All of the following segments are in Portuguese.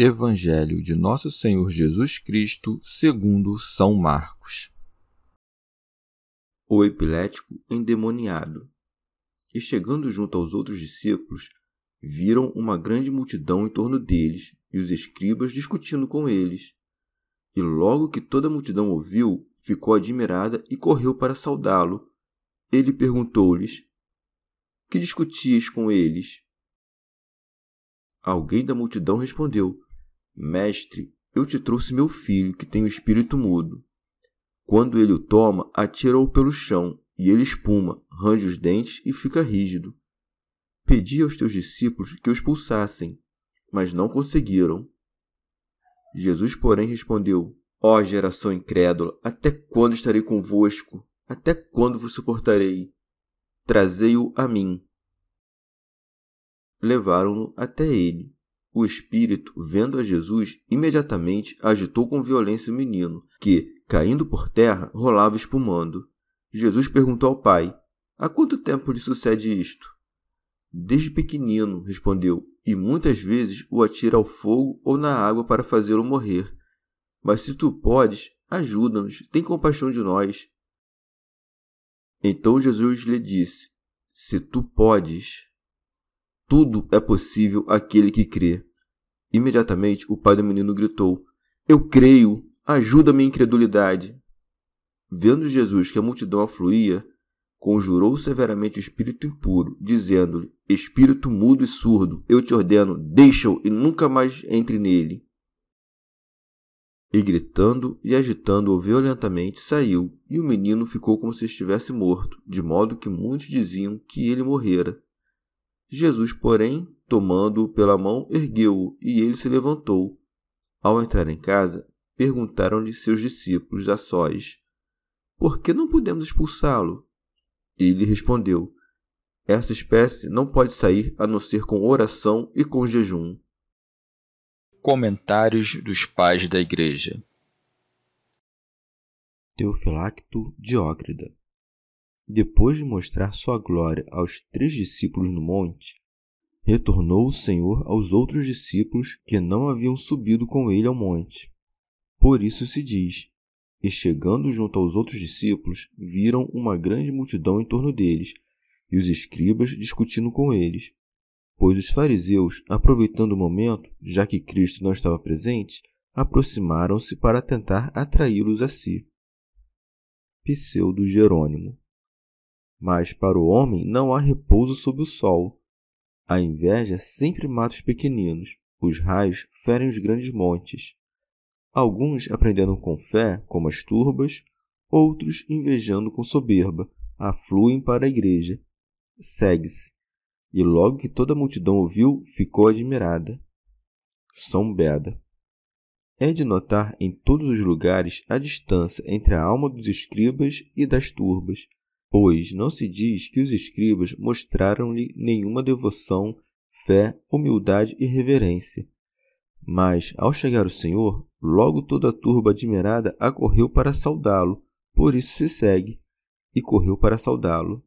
Evangelho de Nosso Senhor Jesus Cristo, segundo São Marcos. O epilético endemoniado. E chegando junto aos outros discípulos, viram uma grande multidão em torno deles e os escribas discutindo com eles. E logo que toda a multidão ouviu, ficou admirada e correu para saudá-lo. Ele perguntou-lhes: Que discutis com eles? Alguém da multidão respondeu: Mestre, eu te trouxe meu filho, que tem o espírito mudo. Quando ele o toma, atira-o pelo chão, e ele espuma, range os dentes e fica rígido. Pedi aos teus discípulos que o expulsassem, mas não conseguiram. Jesus, porém, respondeu: Ó oh, geração incrédula, até quando estarei convosco? Até quando vos suportarei? Trazei-o a mim. Levaram-no até ele. O espírito, vendo a Jesus, imediatamente agitou com violência o menino, que, caindo por terra, rolava espumando. Jesus perguntou ao pai: Há quanto tempo lhe sucede isto? Desde pequenino, respondeu, e muitas vezes o atira ao fogo ou na água para fazê-lo morrer. Mas se tu podes, ajuda-nos, tem compaixão de nós. Então Jesus lhe disse: Se tu podes, tudo é possível àquele que crê. Imediatamente o pai do menino gritou: Eu creio, ajuda minha incredulidade. Vendo Jesus que a multidão afluía, conjurou severamente o espírito impuro, dizendo-lhe: Espírito mudo e surdo, eu te ordeno, deixa-o e nunca mais entre nele. E gritando e agitando-o violentamente, saiu, e o menino ficou como se estivesse morto, de modo que muitos diziam que ele morrera. Jesus, porém, tomando-o pela mão, ergueu-o, e ele se levantou. Ao entrar em casa, perguntaram-lhe seus discípulos a sós: Por que não podemos expulsá-lo? Ele respondeu: Essa espécie não pode sair a não ser com oração e com jejum. Comentários dos Pais da Igreja Teofilacto Diócrida depois de mostrar sua glória aos três discípulos no monte, retornou o Senhor aos outros discípulos que não haviam subido com ele ao monte. Por isso se diz: E chegando junto aos outros discípulos, viram uma grande multidão em torno deles, e os escribas discutindo com eles. Pois os fariseus, aproveitando o momento, já que Cristo não estava presente, aproximaram-se para tentar atraí-los a si. Pseudo Jerônimo mas para o homem não há repouso sob o sol. A inveja sempre mata os pequeninos, os raios ferem os grandes montes. Alguns aprendendo com fé, como as turbas, outros invejando com soberba, afluem para a igreja. Segue-se. E logo que toda a multidão ouviu, ficou admirada. São Beda. É de notar em todos os lugares a distância entre a alma dos escribas e das turbas, pois não se diz que os escribas mostraram-lhe nenhuma devoção, fé, humildade e reverência. Mas, ao chegar o Senhor, logo toda a turba admirada acorreu para saudá-lo, por isso se segue, e correu para saudá-lo.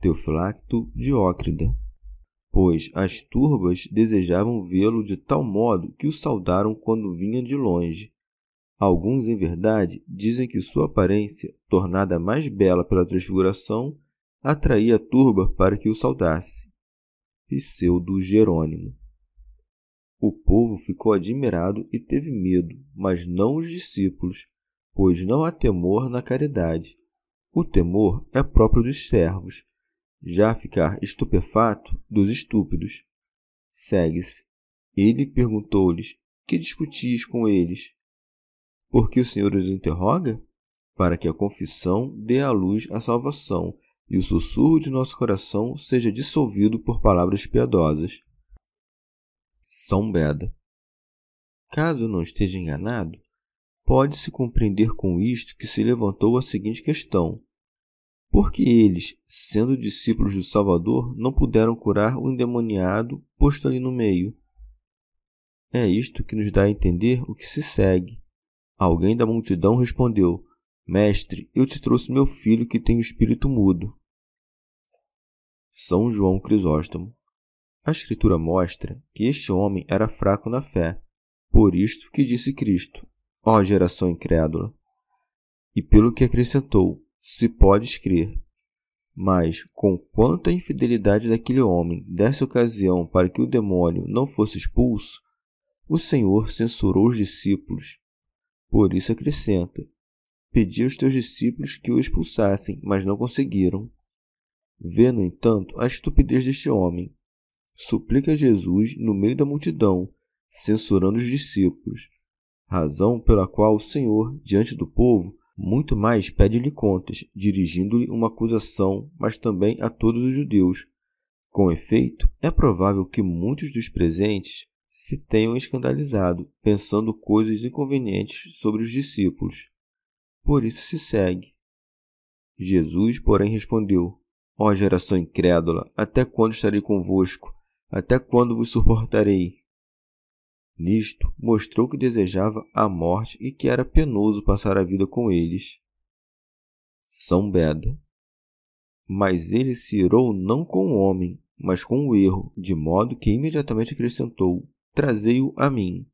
Teofilacto Diócrida Pois as turbas desejavam vê-lo de tal modo que o saudaram quando vinha de longe. Alguns, em verdade, dizem que sua aparência, tornada mais bela pela transfiguração, atraía a turba para que o saudasse. Pseudo Jerônimo O povo ficou admirado e teve medo, mas não os discípulos, pois não há temor na caridade. O temor é próprio dos servos, já ficar estupefato dos estúpidos. Segue-se. Ele perguntou-lhes: Que discutis com eles? Por que o Senhor os interroga? Para que a confissão dê à luz a salvação e o sussurro de nosso coração seja dissolvido por palavras piedosas. São Beda. Caso não esteja enganado, pode-se compreender com isto que se levantou a seguinte questão: por que eles, sendo discípulos do Salvador, não puderam curar o endemoniado posto ali no meio? É isto que nos dá a entender o que se segue. Alguém da multidão respondeu: Mestre, eu te trouxe meu filho que tem o espírito mudo. São João Crisóstomo. A Escritura mostra que este homem era fraco na fé, por isto que disse Cristo, ó geração incrédula. E pelo que acrescentou, se podes crer. Mas, com quanta infidelidade daquele homem desse ocasião para que o demônio não fosse expulso, o Senhor censurou os discípulos. Por isso acrescenta: Pedi aos teus discípulos que o expulsassem, mas não conseguiram. Vê, no entanto, a estupidez deste homem. Suplica a Jesus no meio da multidão, censurando os discípulos, razão pela qual o Senhor, diante do povo, muito mais pede-lhe contas, dirigindo-lhe uma acusação, mas também a todos os judeus. Com efeito, é provável que muitos dos presentes se tenham escandalizado, pensando coisas inconvenientes sobre os discípulos. Por isso se segue. Jesus, porém, respondeu: Ó geração incrédula, até quando estarei convosco? Até quando vos suportarei? Nisto, mostrou que desejava a morte e que era penoso passar a vida com eles. São Beda. Mas ele se irou não com o homem, mas com o erro, de modo que imediatamente acrescentou: Trazei-o a mim.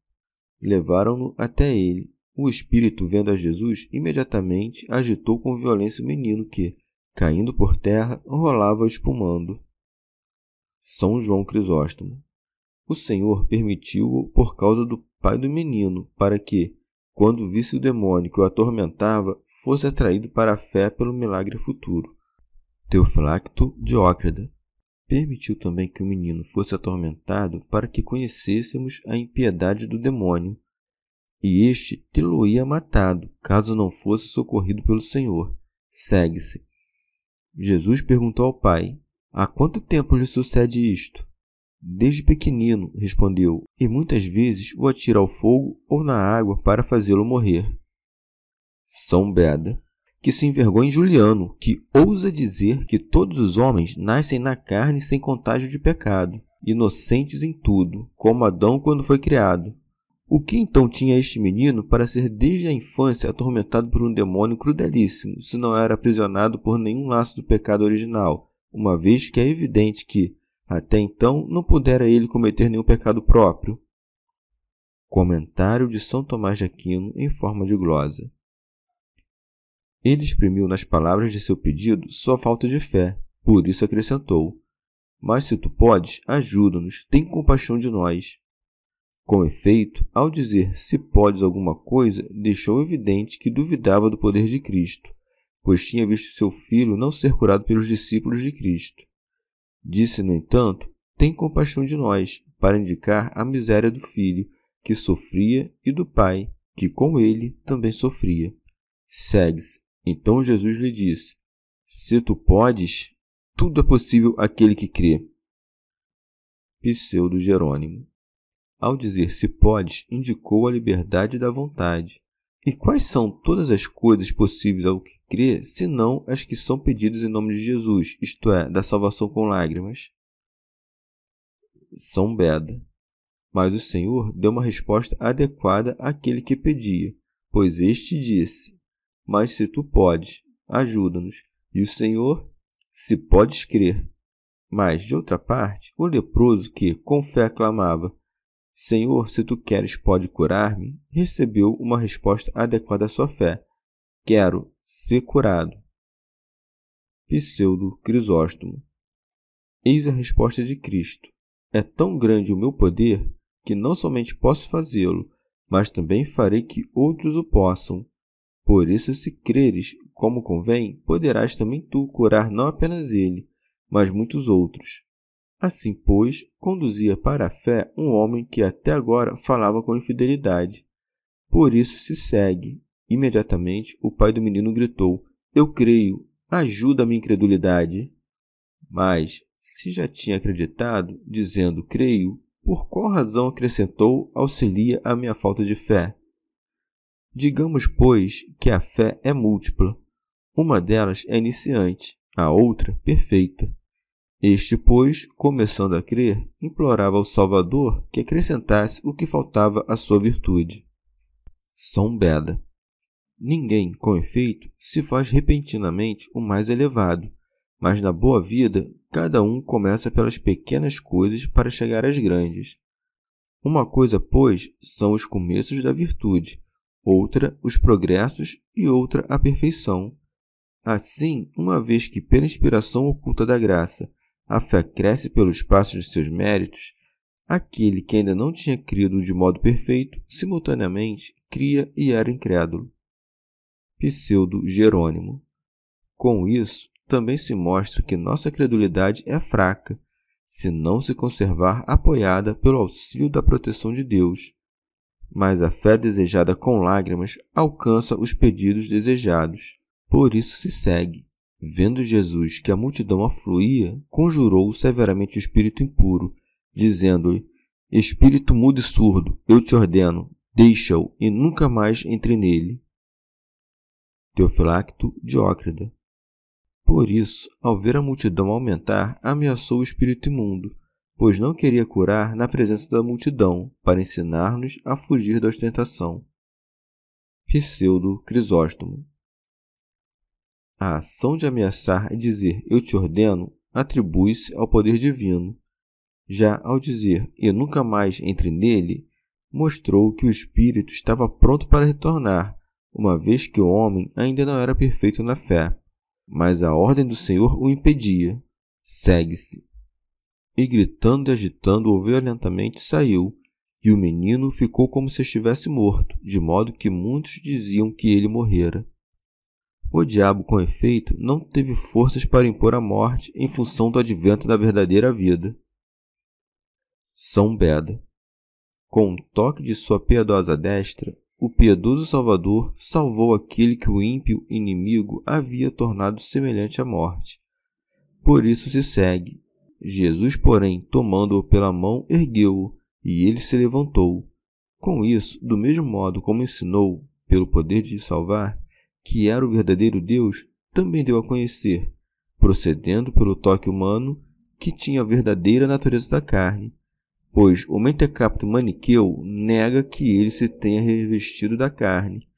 Levaram-no até ele. O espírito, vendo a Jesus, imediatamente agitou com violência o menino que, caindo por terra, rolava espumando. São João Crisóstomo. O Senhor permitiu-o por causa do pai do menino, para que, quando visse o demônio que o atormentava, fosse atraído para a fé pelo milagre futuro. Teofilacto Diócrida permitiu também que o menino fosse atormentado para que conhecêssemos a impiedade do demônio, e este tê-lo-ia matado, caso não fosse socorrido pelo Senhor. Segue-se. Jesus perguntou ao pai: Há quanto tempo lhe sucede isto? Desde pequenino, respondeu, e muitas vezes o atira ao fogo ou na água para fazê-lo morrer. São Beda, que se envergonha Juliano, que ousa dizer que todos os homens nascem na carne sem contágio de pecado, inocentes em tudo, como Adão quando foi criado. O que então tinha este menino para ser desde a infância atormentado por um demônio crudelíssimo, se não era aprisionado por nenhum laço do pecado original, uma vez que é evidente que, até então não pudera ele cometer nenhum pecado próprio. Comentário de São Tomás de Aquino em forma de glosa. Ele exprimiu nas palavras de seu pedido sua falta de fé, por isso acrescentou: Mas se tu podes, ajuda-nos, tem compaixão de nós. Com efeito, ao dizer se podes alguma coisa, deixou evidente que duvidava do poder de Cristo, pois tinha visto seu filho não ser curado pelos discípulos de Cristo. Disse, no entanto, tem compaixão de nós, para indicar a miséria do filho, que sofria, e do pai, que com ele também sofria. Segue-se. Então Jesus lhe disse: Se tu podes, tudo é possível àquele que crê. Pseudo Jerônimo. Ao dizer se podes, indicou a liberdade da vontade. E quais são todas as coisas possíveis ao que crê, senão as que são pedidas em nome de Jesus, isto é, da salvação com lágrimas? São Beda. Mas o Senhor deu uma resposta adequada àquele que pedia, pois este disse: Mas se tu podes, ajuda-nos. E o Senhor, se podes crer. Mas, de outra parte, o leproso que, com fé, clamava: Senhor, se tu queres, pode curar-me, recebeu uma resposta adequada à sua fé: Quero ser curado. Pseudo Crisóstomo. Eis a resposta de Cristo: É tão grande o meu poder que não somente posso fazê-lo, mas também farei que outros o possam. Por isso, se creres como convém, poderás também tu curar não apenas ele, mas muitos outros. Assim, pois, conduzia para a fé um homem que até agora falava com infidelidade. Por isso se segue. Imediatamente o pai do menino gritou: Eu creio, ajuda a minha incredulidade. Mas, se já tinha acreditado, dizendo creio, por qual razão acrescentou auxilia a minha falta de fé? Digamos, pois, que a fé é múltipla. Uma delas é iniciante, a outra perfeita. Este, pois, começando a crer, implorava ao Salvador que acrescentasse o que faltava à sua virtude. São Beda. Ninguém, com efeito, se faz repentinamente o mais elevado, mas na boa vida, cada um começa pelas pequenas coisas para chegar às grandes. Uma coisa, pois, são os começos da virtude, outra, os progressos e outra, a perfeição. Assim, uma vez que, pela inspiração oculta da graça, a fé cresce pelos passos de seus méritos, aquele que ainda não tinha crido de modo perfeito, simultaneamente cria e era incrédulo. Pseudo Jerônimo. Com isso, também se mostra que nossa credulidade é fraca, se não se conservar apoiada pelo auxílio da proteção de Deus. Mas a fé desejada com lágrimas alcança os pedidos desejados. Por isso se segue. Vendo Jesus que a multidão afluía, conjurou severamente o espírito impuro, dizendo-lhe: Espírito mudo e surdo, eu te ordeno, deixa-o e nunca mais entre nele. Teofilacto Diócrida por isso, ao ver a multidão aumentar, ameaçou o espírito imundo, pois não queria curar na presença da multidão, para ensinar-nos a fugir da ostentação. Pseudo Crisóstomo A ação de ameaçar e dizer eu te ordeno atribui-se ao poder divino. Já ao dizer e nunca mais entre nele, mostrou que o espírito estava pronto para retornar, uma vez que o homem ainda não era perfeito na fé mas a ordem do Senhor o impedia. Segue-se. E gritando e agitando-o violentamente saiu, e o menino ficou como se estivesse morto, de modo que muitos diziam que ele morrera. O diabo, com efeito, não teve forças para impor a morte em função do advento da verdadeira vida. São Beda. Com um toque de sua piedosa destra, o piedoso Salvador salvou aquele que o ímpio inimigo havia tornado semelhante à morte. Por isso se segue. Jesus, porém, tomando-o pela mão, ergueu-o, e ele se levantou. Com isso, do mesmo modo como ensinou, pelo poder de salvar, que era o verdadeiro Deus, também deu a conhecer, procedendo pelo toque humano, que tinha a verdadeira natureza da carne, pois o mentecapto maniqueu nega que ele se tenha revestido da carne.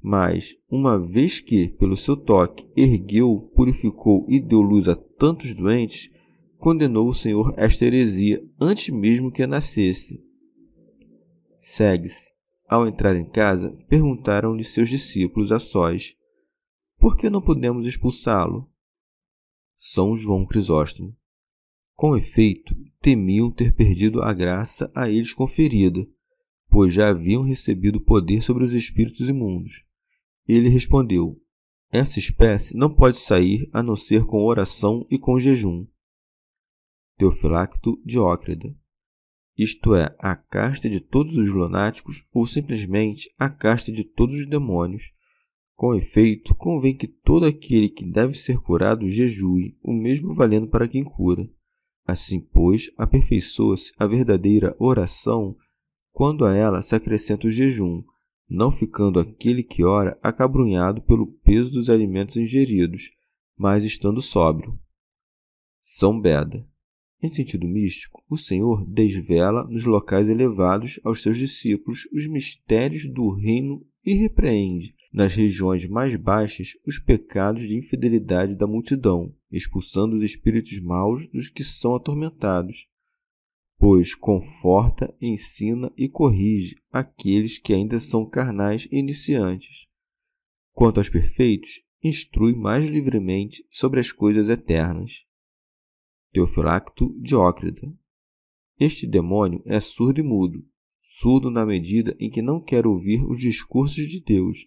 Mas, uma vez que, pelo seu toque, ergueu, purificou e deu luz a tantos doentes, condenou o Senhor esta heresia antes mesmo que nascesse. Segue-se. Ao entrar em casa, perguntaram-lhe seus discípulos a sós: Por que não podemos expulsá-lo? São João Crisóstomo. Com efeito, temiam ter perdido a graça a eles conferida, pois já haviam recebido poder sobre os espíritos imundos. Ele respondeu: Essa espécie não pode sair a não ser com oração e com jejum. Teofilacto Diócrida. Isto é, a casta de todos os lunáticos ou simplesmente a casta de todos os demônios. Com efeito, convém que todo aquele que deve ser curado jejue, o mesmo valendo para quem cura. Assim, pois, aperfeiçoa-se a verdadeira oração quando a ela se acrescenta o jejum, não ficando aquele que ora acabrunhado pelo peso dos alimentos ingeridos, mas estando sóbrio. São Beda. Em sentido místico, o Senhor desvela nos locais elevados aos seus discípulos os mistérios do reino e repreende, nas regiões mais baixas, os pecados de infidelidade da multidão, expulsando os espíritos maus dos que são atormentados. Pois conforta, ensina e corrige aqueles que ainda são carnais e iniciantes. Quanto aos perfeitos, instrui mais livremente sobre as coisas eternas. Teofilacto Diócrida Este demônio é surdo e mudo, surdo na medida em que não quer ouvir os discursos de Deus,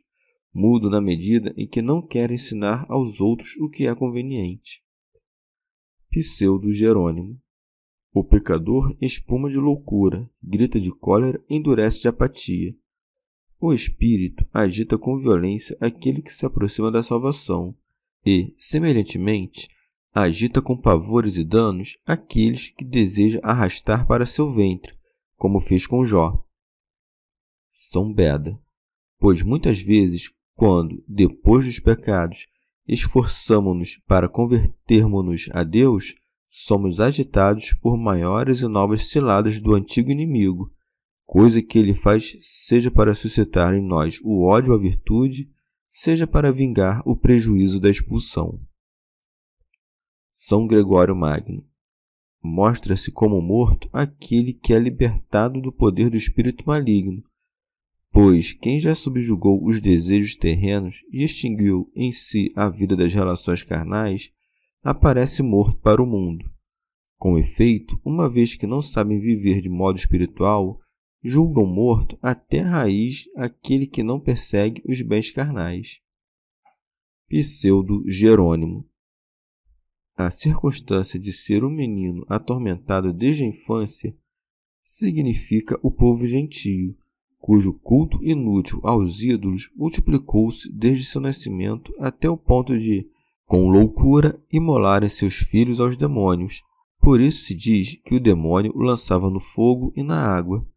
mudo na medida em que não quer ensinar aos outros o que é conveniente. Pseudo Jerônimo O pecador espuma de loucura, grita de cólera, endurece de apatia. O espírito agita com violência aquele que se aproxima da salvação e, semelhantemente, agita com pavores e danos aqueles que deseja arrastar para seu ventre, como fez com Jó. São Beda, pois muitas vezes, quando, depois dos pecados, esforçamo-nos para convertermos-nos a Deus, somos agitados por maiores e novas ciladas do antigo inimigo, coisa que ele faz seja para suscitar em nós o ódio à virtude, seja para vingar o prejuízo da expulsão. São Gregório Magno. Mostra-se como morto aquele que é libertado do poder do espírito maligno, pois quem já subjugou os desejos terrenos e extinguiu em si a vida das relações carnais, aparece morto para o mundo. Com efeito, uma vez que não sabem viver de modo espiritual, julgam morto até raiz aquele que não persegue os bens carnais. Pseudo Jerônimo a circunstância de ser um menino atormentado desde a infância significa o povo gentio, cujo culto inútil aos ídolos multiplicou-se desde seu nascimento até o ponto de, com loucura, imolarem seus filhos aos demônios. Por isso se diz que o demônio o lançava no fogo e na água,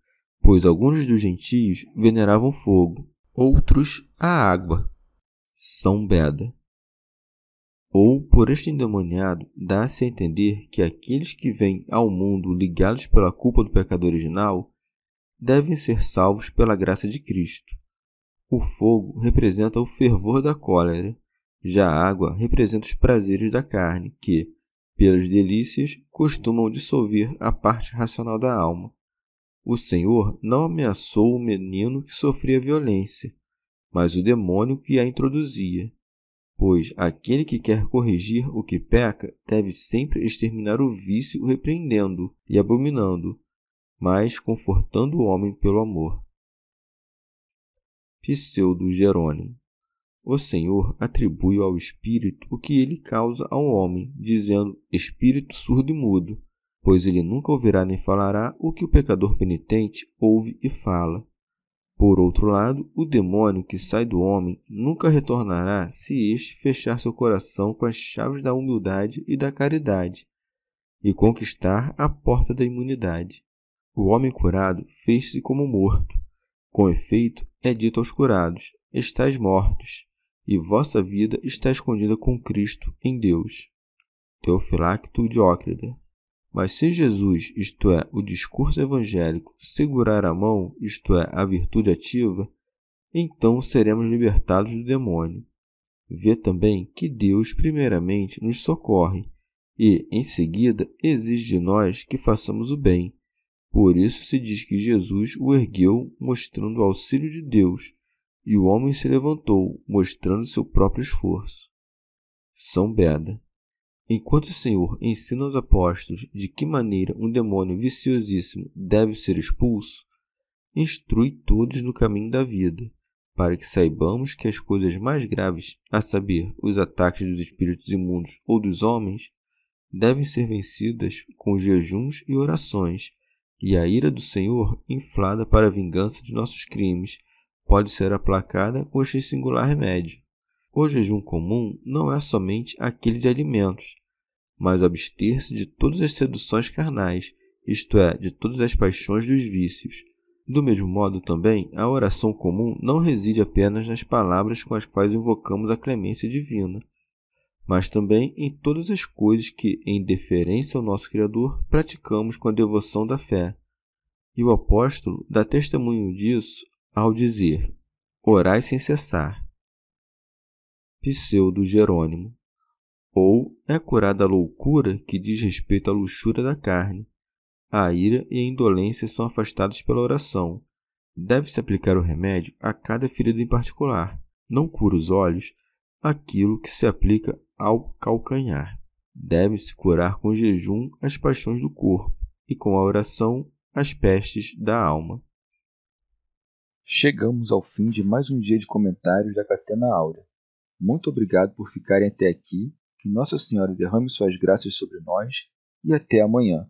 pois alguns dos gentios veneravam fogo, outros a água. São Beda ou, por este endemoniado, dá-se a entender que aqueles que vêm ao mundo ligados pela culpa do pecado original devem ser salvos pela graça de Cristo. O fogo representa o fervor da cólera, já a água representa os prazeres da carne, que, pelas delícias, costumam dissolver a parte racional da alma. O Senhor não ameaçou o menino que sofria violência, mas o demônio que a introduzia pois aquele que quer corrigir o que peca deve sempre exterminar o vício repreendendo e abominando, mas confortando o homem pelo amor. Pseudo Jerônimo O Senhor atribui ao Espírito o que ele causa ao homem, dizendo Espírito surdo e mudo, pois ele nunca ouvirá nem falará o que o pecador penitente ouve e fala por outro lado, o demônio que sai do homem nunca retornará se este fechar seu coração com as chaves da humildade e da caridade e conquistar a porta da imunidade. O homem curado fez-se como morto. Com efeito, é dito aos curados: Estais mortos, e vossa vida está escondida com Cristo em Deus. Teofilacto Diócrida mas se Jesus, isto é, o discurso evangélico, segurar a mão, isto é, a virtude ativa, então seremos libertados do demônio. Vê também que Deus, primeiramente, nos socorre e, em seguida, exige de nós que façamos o bem. Por isso se diz que Jesus o ergueu, mostrando o auxílio de Deus, e o homem se levantou, mostrando seu próprio esforço. São Beda Enquanto o Senhor ensina aos apóstolos de que maneira um demônio viciosíssimo deve ser expulso, instrui todos no caminho da vida, para que saibamos que as coisas mais graves, a saber, os ataques dos espíritos imundos ou dos homens, devem ser vencidas com jejuns e orações, e a ira do Senhor, inflada para a vingança de nossos crimes, pode ser aplacada com este singular remédio. O jejum comum não é somente aquele de alimentos, mas abster-se de todas as seduções carnais, isto é, de todas as paixões dos vícios. Do mesmo modo, também, a oração comum não reside apenas nas palavras com as quais invocamos a clemência divina, mas também em todas as coisas que, em deferência ao nosso Criador, praticamos com a devoção da fé. E o apóstolo dá testemunho disso ao dizer: Orai sem cessar. Pseudo Jerônimo ou é curada a loucura que diz respeito à luxúria da carne. A ira e a indolência são afastados pela oração. Deve-se aplicar o remédio a cada ferida em particular. Não cura os olhos aquilo que se aplica ao calcanhar. Deve-se curar com jejum as paixões do corpo e com a oração as pestes da alma. Chegamos ao fim de mais um dia de comentários da Catena Áurea. Muito obrigado por ficarem até aqui. Que Nossa Senhora derrame suas graças sobre nós e até amanhã.